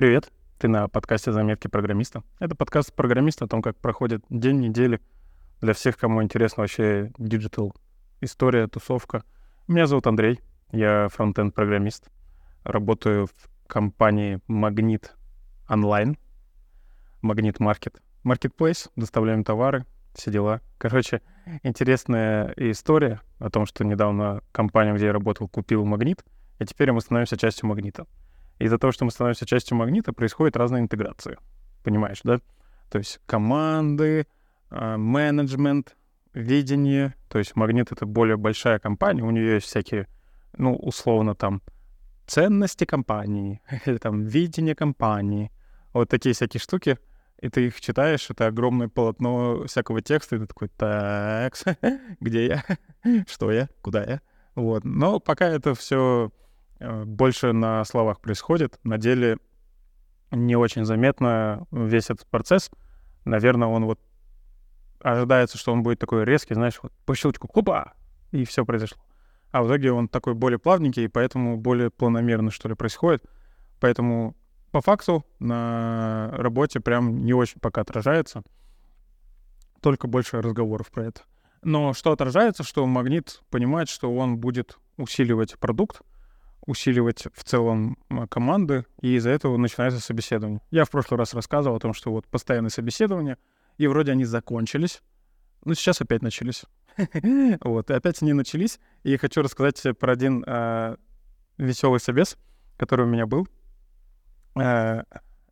Привет, ты на подкасте «Заметки программиста». Это подкаст программиста о том, как проходит день недели для всех, кому интересна вообще digital, история, тусовка. Меня зовут Андрей, я frontend программист работаю в компании Магнит Онлайн, Магнит Маркет, Marketplace, доставляем товары, все дела. Короче, интересная история о том, что недавно компания, где я работал, купила Магнит, и теперь мы становимся частью Магнита. Из-за того, что мы становимся частью Магнита, происходит разная интеграция. Понимаешь, да? То есть команды, а, менеджмент, видение. То есть Магнит — это более большая компания, у нее есть всякие, ну, условно, там, ценности компании, или там видение компании, вот такие всякие штуки, и ты их читаешь, это огромное полотно всякого текста, и ты такой, так, где я, что я, куда я, вот. Но пока это все э, больше на словах происходит, на деле не очень заметно весь этот процесс. Наверное, он вот ожидается, что он будет такой резкий, знаешь, вот по щелчку, хопа, и все произошло а в итоге он такой более плавненький, и поэтому более планомерно, что ли, происходит. Поэтому по факту на работе прям не очень пока отражается. Только больше разговоров про это. Но что отражается, что магнит понимает, что он будет усиливать продукт, усиливать в целом команды, и из-за этого начинается собеседование. Я в прошлый раз рассказывал о том, что вот постоянные собеседования, и вроде они закончились, но сейчас опять начались. вот, и опять они начались. И хочу рассказать про один э, веселый собес, который у меня был. Э,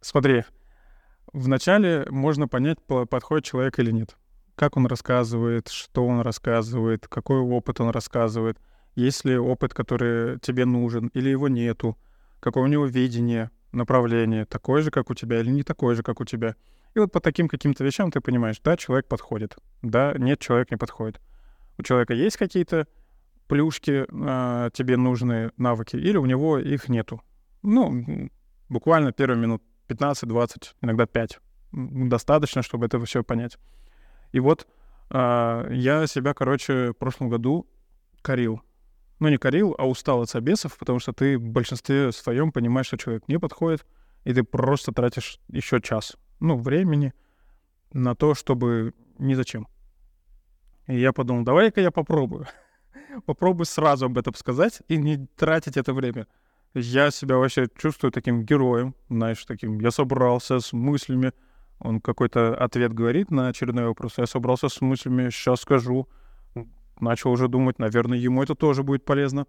смотри, вначале можно понять, подходит человек или нет. Как он рассказывает, что он рассказывает, какой опыт он рассказывает. Есть ли опыт, который тебе нужен, или его нету. Какое у него видение, направление, такое же, как у тебя, или не такое же, как у тебя. И вот по таким каким-то вещам ты понимаешь, да, человек подходит, да, нет, человек не подходит у человека есть какие-то плюшки, э, тебе нужные навыки, или у него их нету. Ну, буквально первые минут 15-20, иногда 5. Достаточно, чтобы это все понять. И вот э, я себя, короче, в прошлом году корил. Ну, не корил, а устал от собесов, потому что ты в большинстве своем понимаешь, что человек не подходит, и ты просто тратишь еще час, ну, времени на то, чтобы ни зачем. И я подумал, давай-ка я попробую. попробую сразу об этом сказать и не тратить это время. Я себя вообще чувствую таким героем, знаешь, таким. Я собрался с мыслями, он какой-то ответ говорит на очередной вопрос. Я собрался с мыслями, сейчас скажу. Начал уже думать, наверное, ему это тоже будет полезно.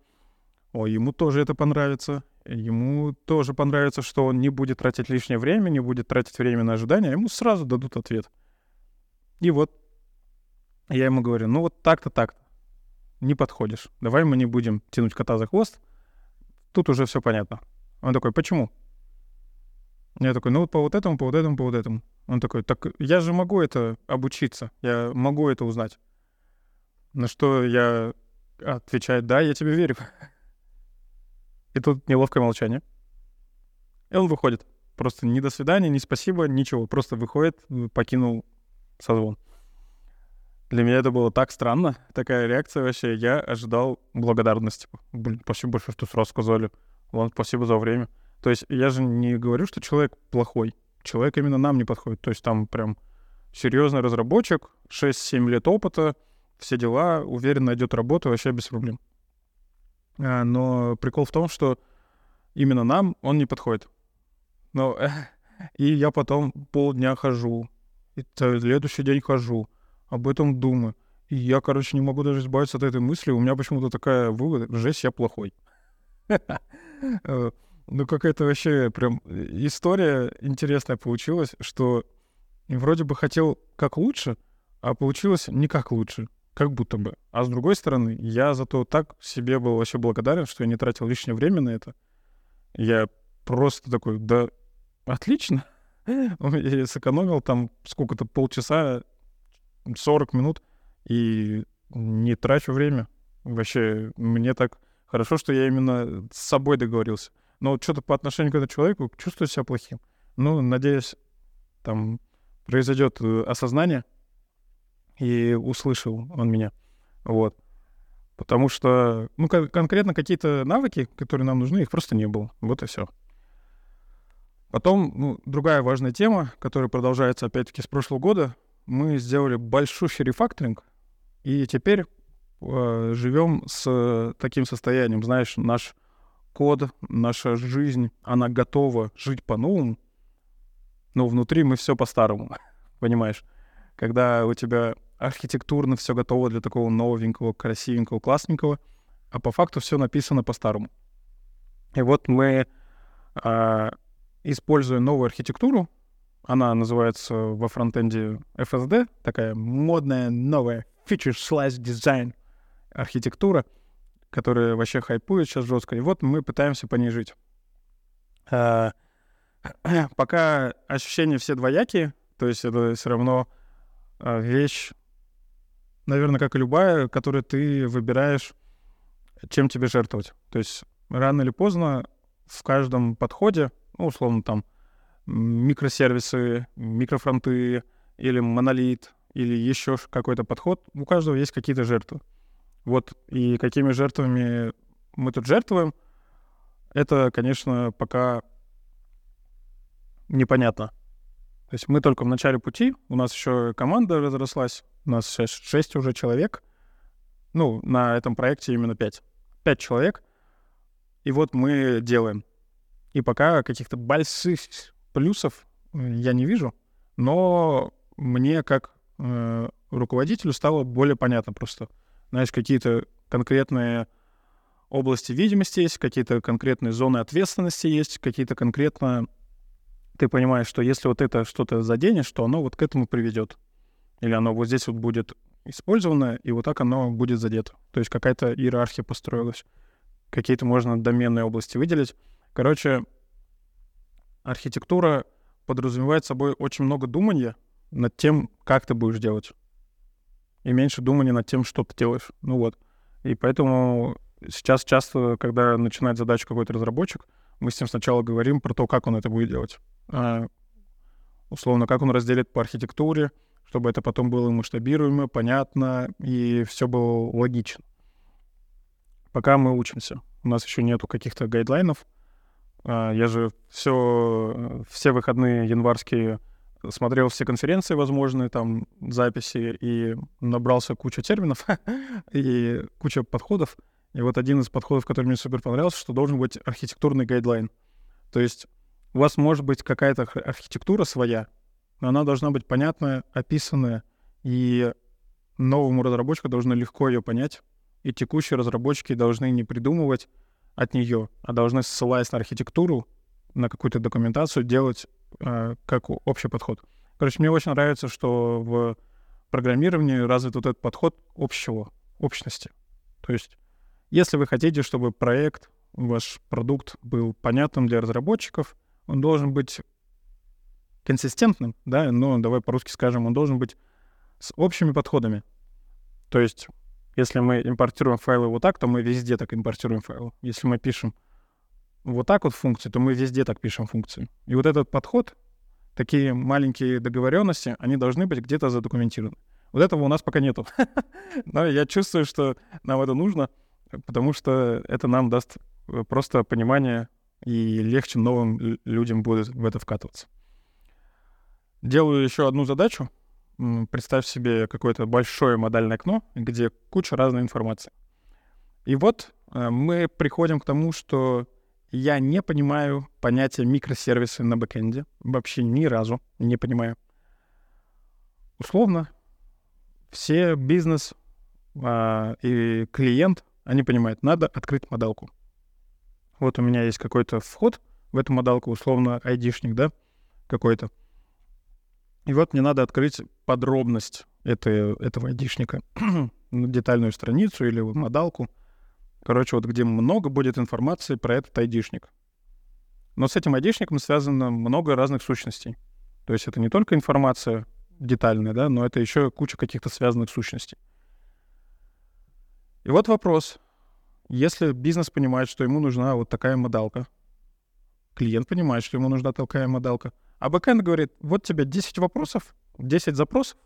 О, ему тоже это понравится. Ему тоже понравится, что он не будет тратить лишнее время, не будет тратить время на ожидания, а ему сразу дадут ответ. И вот я ему говорю, ну вот так-то, так-то. Не подходишь. Давай мы не будем тянуть кота за хвост. Тут уже все понятно. Он такой, почему? Я такой, ну вот по вот этому, по вот этому, по вот этому. Он такой, так я же могу это обучиться, я могу это узнать. На что я отвечаю, да, я тебе верю. И тут неловкое молчание. И он выходит. Просто ни до свидания, ни спасибо, ничего. Просто выходит, покинул созвон. Для меня это было так странно, такая реакция вообще. Я ожидал благодарности. Блин, спасибо большое, что сразу сказали. Ладно, спасибо за время. То есть я же не говорю, что человек плохой. Человек именно нам не подходит. То есть там прям серьезный разработчик, 6-7 лет опыта, все дела, уверен, найдет работу вообще без проблем. А, но прикол в том, что именно нам он не подходит. Но и я потом полдня хожу, и следующий день хожу, об этом думаю. И я, короче, не могу даже избавиться от этой мысли. У меня почему-то такая вывод, жесть, я плохой. Э, ну, какая-то вообще прям история интересная получилась, что вроде бы хотел как лучше, а получилось не как лучше, как будто бы. А с другой стороны, я зато так себе был вообще благодарен, что я не тратил лишнее время на это. Я просто такой, да, отлично. Я сэкономил там сколько-то полчаса 40 минут и не трачу время. Вообще, мне так хорошо, что я именно с собой договорился. Но что-то по отношению к этому человеку чувствую себя плохим. Ну, надеюсь, там произойдет э, осознание, и услышал он меня. Вот. Потому что, ну, конкретно какие-то навыки, которые нам нужны, их просто не было. Вот и все. Потом, ну, другая важная тема, которая продолжается опять-таки с прошлого года, мы сделали большущий рефакторинг, и теперь э, живем с таким состоянием, знаешь, наш код, наша жизнь, она готова жить по-новому, но внутри мы все по-старому, понимаешь? Когда у тебя архитектурно все готово для такого новенького, красивенького, классненького, а по факту все написано по-старому. И вот мы, э, используя новую архитектуру, она называется во фронтенде FSD, такая модная новая Feature Slice Design архитектура, которая вообще хайпует сейчас жестко. И вот мы пытаемся по ней жить. А, пока ощущения все двоякие, то есть это все равно а, вещь, наверное, как и любая, которую ты выбираешь, чем тебе жертвовать. То есть рано или поздно в каждом подходе, ну, условно, там, микросервисы, микрофронты или монолит, или еще какой-то подход, у каждого есть какие-то жертвы. Вот, и какими жертвами мы тут жертвуем, это, конечно, пока непонятно. То есть мы только в начале пути, у нас еще команда разрослась, у нас сейчас 6 уже человек, ну, на этом проекте именно 5. 5 человек, и вот мы делаем. И пока каких-то больших плюсов э, я не вижу, но мне как э, руководителю стало более понятно просто. Знаешь, какие-то конкретные области видимости есть, какие-то конкретные зоны ответственности есть, какие-то конкретно ты понимаешь, что если вот это что-то заденешь, то оно вот к этому приведет. Или оно вот здесь вот будет использовано, и вот так оно будет задето. То есть какая-то иерархия построилась. Какие-то можно доменные области выделить. Короче, архитектура подразумевает собой очень много думания над тем, как ты будешь делать. И меньше думания над тем, что ты делаешь. Ну вот. И поэтому сейчас часто, когда начинает задачу какой-то разработчик, мы с ним сначала говорим про то, как он это будет делать. А, условно, как он разделит по архитектуре, чтобы это потом было масштабируемо, понятно и все было логично. Пока мы учимся. У нас еще нету каких-то гайдлайнов, а, я же все, все выходные январские смотрел все конференции возможные, там, записи, и набрался кучу терминов и куча подходов. И вот один из подходов, который мне супер понравился, что должен быть архитектурный гайдлайн. То есть у вас может быть какая-то архитектура своя, но она должна быть понятная, описанная, и новому разработчику должно легко ее понять, и текущие разработчики должны не придумывать от нее, а должны, ссылаясь на архитектуру, на какую-то документацию, делать э, как общий подход. Короче, мне очень нравится, что в программировании развит вот этот подход общего, общности. То есть, если вы хотите, чтобы проект, ваш продукт был понятным для разработчиков, он должен быть консистентным, да, но давай по-русски скажем, он должен быть с общими подходами. То есть если мы импортируем файлы вот так, то мы везде так импортируем файлы. Если мы пишем вот так вот функции, то мы везде так пишем функции. И вот этот подход, такие маленькие договоренности, они должны быть где-то задокументированы. Вот этого у нас пока нету. Но я чувствую, что нам это нужно, потому что это нам даст э, просто понимание и легче новым людям будет в это вкатываться. Делаю еще одну задачу представь себе какое-то большое модальное окно, где куча разной информации. И вот э, мы приходим к тому, что я не понимаю понятия микросервисы на бэкэнде. Вообще ни разу не понимаю. Условно, все бизнес а, и клиент, они понимают, надо открыть модалку. Вот у меня есть какой-то вход в эту модалку, условно, айдишник, да, какой-то. И вот мне надо открыть подробность этой, этого айдишника, детальную страницу или модалку. Короче, вот где много будет информации про этот айдишник. Но с этим айдишником связано много разных сущностей. То есть это не только информация детальная, да, но это еще куча каких-то связанных сущностей. И вот вопрос. Если бизнес понимает, что ему нужна вот такая модалка, клиент понимает, что ему нужна такая модалка, а бэкэнд говорит, вот тебе 10 вопросов, 10 запросов,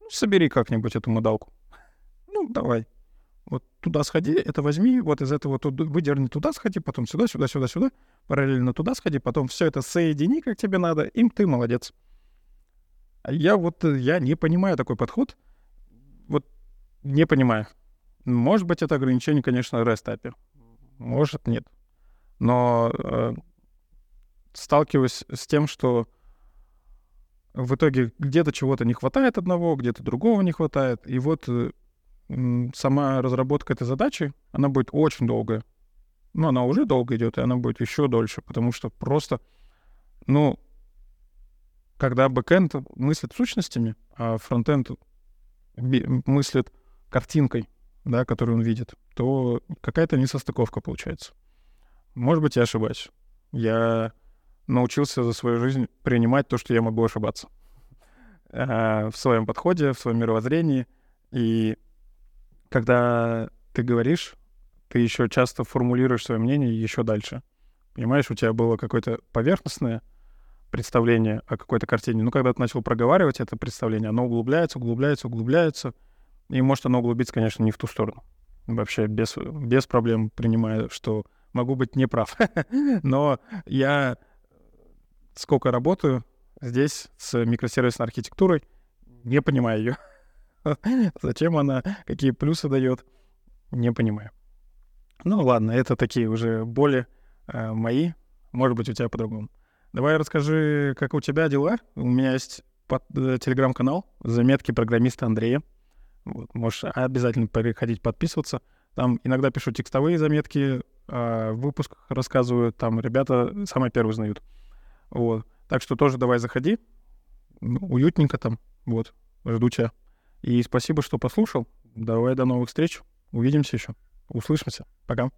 ну, собери как-нибудь эту модалку. Ну, давай. Вот туда сходи, это возьми, вот из этого тут выдерни туда сходи, потом сюда, сюда, сюда, сюда, параллельно туда сходи, потом все это соедини, как тебе надо, им ты молодец. А я вот, э, я не понимаю такой подход. Вот не понимаю. Может быть, это ограничение, конечно, REST Может, нет. Но э, сталкиваюсь с тем, что в итоге где-то чего-то не хватает одного, где-то другого не хватает. И вот э, сама разработка этой задачи, она будет очень долгая. Ну, она уже долго идет, и она будет еще дольше, потому что просто, ну, когда бэкэнд мыслит сущностями, а фронтенд мыслит картинкой, да, которую он видит, то какая-то несостыковка получается. Может быть, я ошибаюсь. Я научился за свою жизнь принимать то, что я могу ошибаться в своем подходе, в своем мировоззрении. И когда ты говоришь, ты еще часто формулируешь свое мнение еще дальше. Понимаешь, у тебя было какое-то поверхностное представление о какой-то картине. Но когда ты начал проговаривать это представление, оно углубляется, углубляется, углубляется. И может оно углубиться, конечно, не в ту сторону. Вообще без, без проблем принимаю, что могу быть неправ. Но я сколько работаю здесь с микросервисной архитектурой, не понимаю ее. Зачем она, какие плюсы дает, не понимаю. Ну ладно, это такие уже боли э, мои. Может быть, у тебя по-другому. Давай расскажи, как у тебя дела. У меня есть под, э, телеграм-канал «Заметки программиста Андрея». Вот, можешь обязательно переходить, подписываться. Там иногда пишу текстовые заметки, э, в выпусках рассказываю. Там ребята самые первые узнают. Вот. Так что тоже давай заходи. Ну, уютненько там. Вот. Жду тебя. И спасибо, что послушал. Давай до новых встреч. Увидимся еще. Услышимся. Пока.